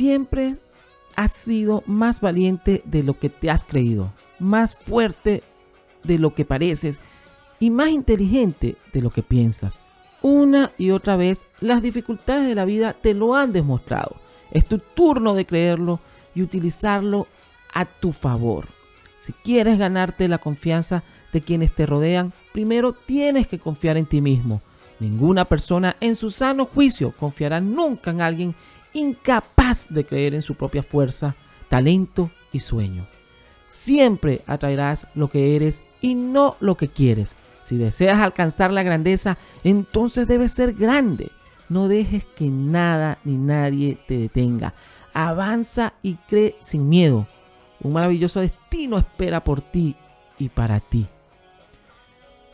siempre has sido más valiente de lo que te has creído, más fuerte de lo que pareces y más inteligente de lo que piensas. Una y otra vez las dificultades de la vida te lo han demostrado. Es tu turno de creerlo y utilizarlo a tu favor. Si quieres ganarte la confianza de quienes te rodean, primero tienes que confiar en ti mismo. Ninguna persona en su sano juicio confiará nunca en alguien incapaz de creer en su propia fuerza, talento y sueño. Siempre atraerás lo que eres y no lo que quieres. Si deseas alcanzar la grandeza, entonces debes ser grande. No dejes que nada ni nadie te detenga. Avanza y cree sin miedo. Un maravilloso destino espera por ti y para ti.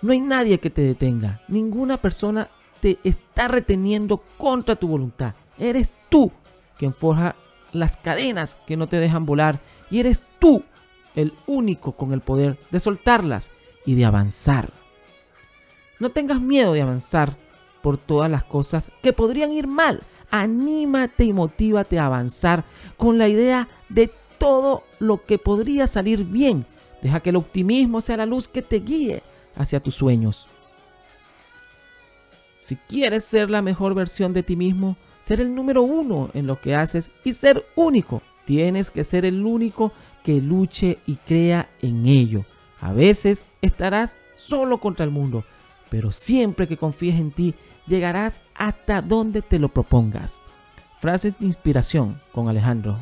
No hay nadie que te detenga. Ninguna persona te está reteniendo contra tu voluntad. Eres tú quien forja las cadenas que no te dejan volar y eres tú el único con el poder de soltarlas y de avanzar. No tengas miedo de avanzar por todas las cosas que podrían ir mal. Anímate y motívate a avanzar con la idea de todo lo que podría salir bien. Deja que el optimismo sea la luz que te guíe hacia tus sueños. Si quieres ser la mejor versión de ti mismo, ser el número uno en lo que haces y ser único, tienes que ser el único que luche y crea en ello. A veces estarás solo contra el mundo, pero siempre que confíes en ti, llegarás hasta donde te lo propongas. Frases de inspiración con Alejandro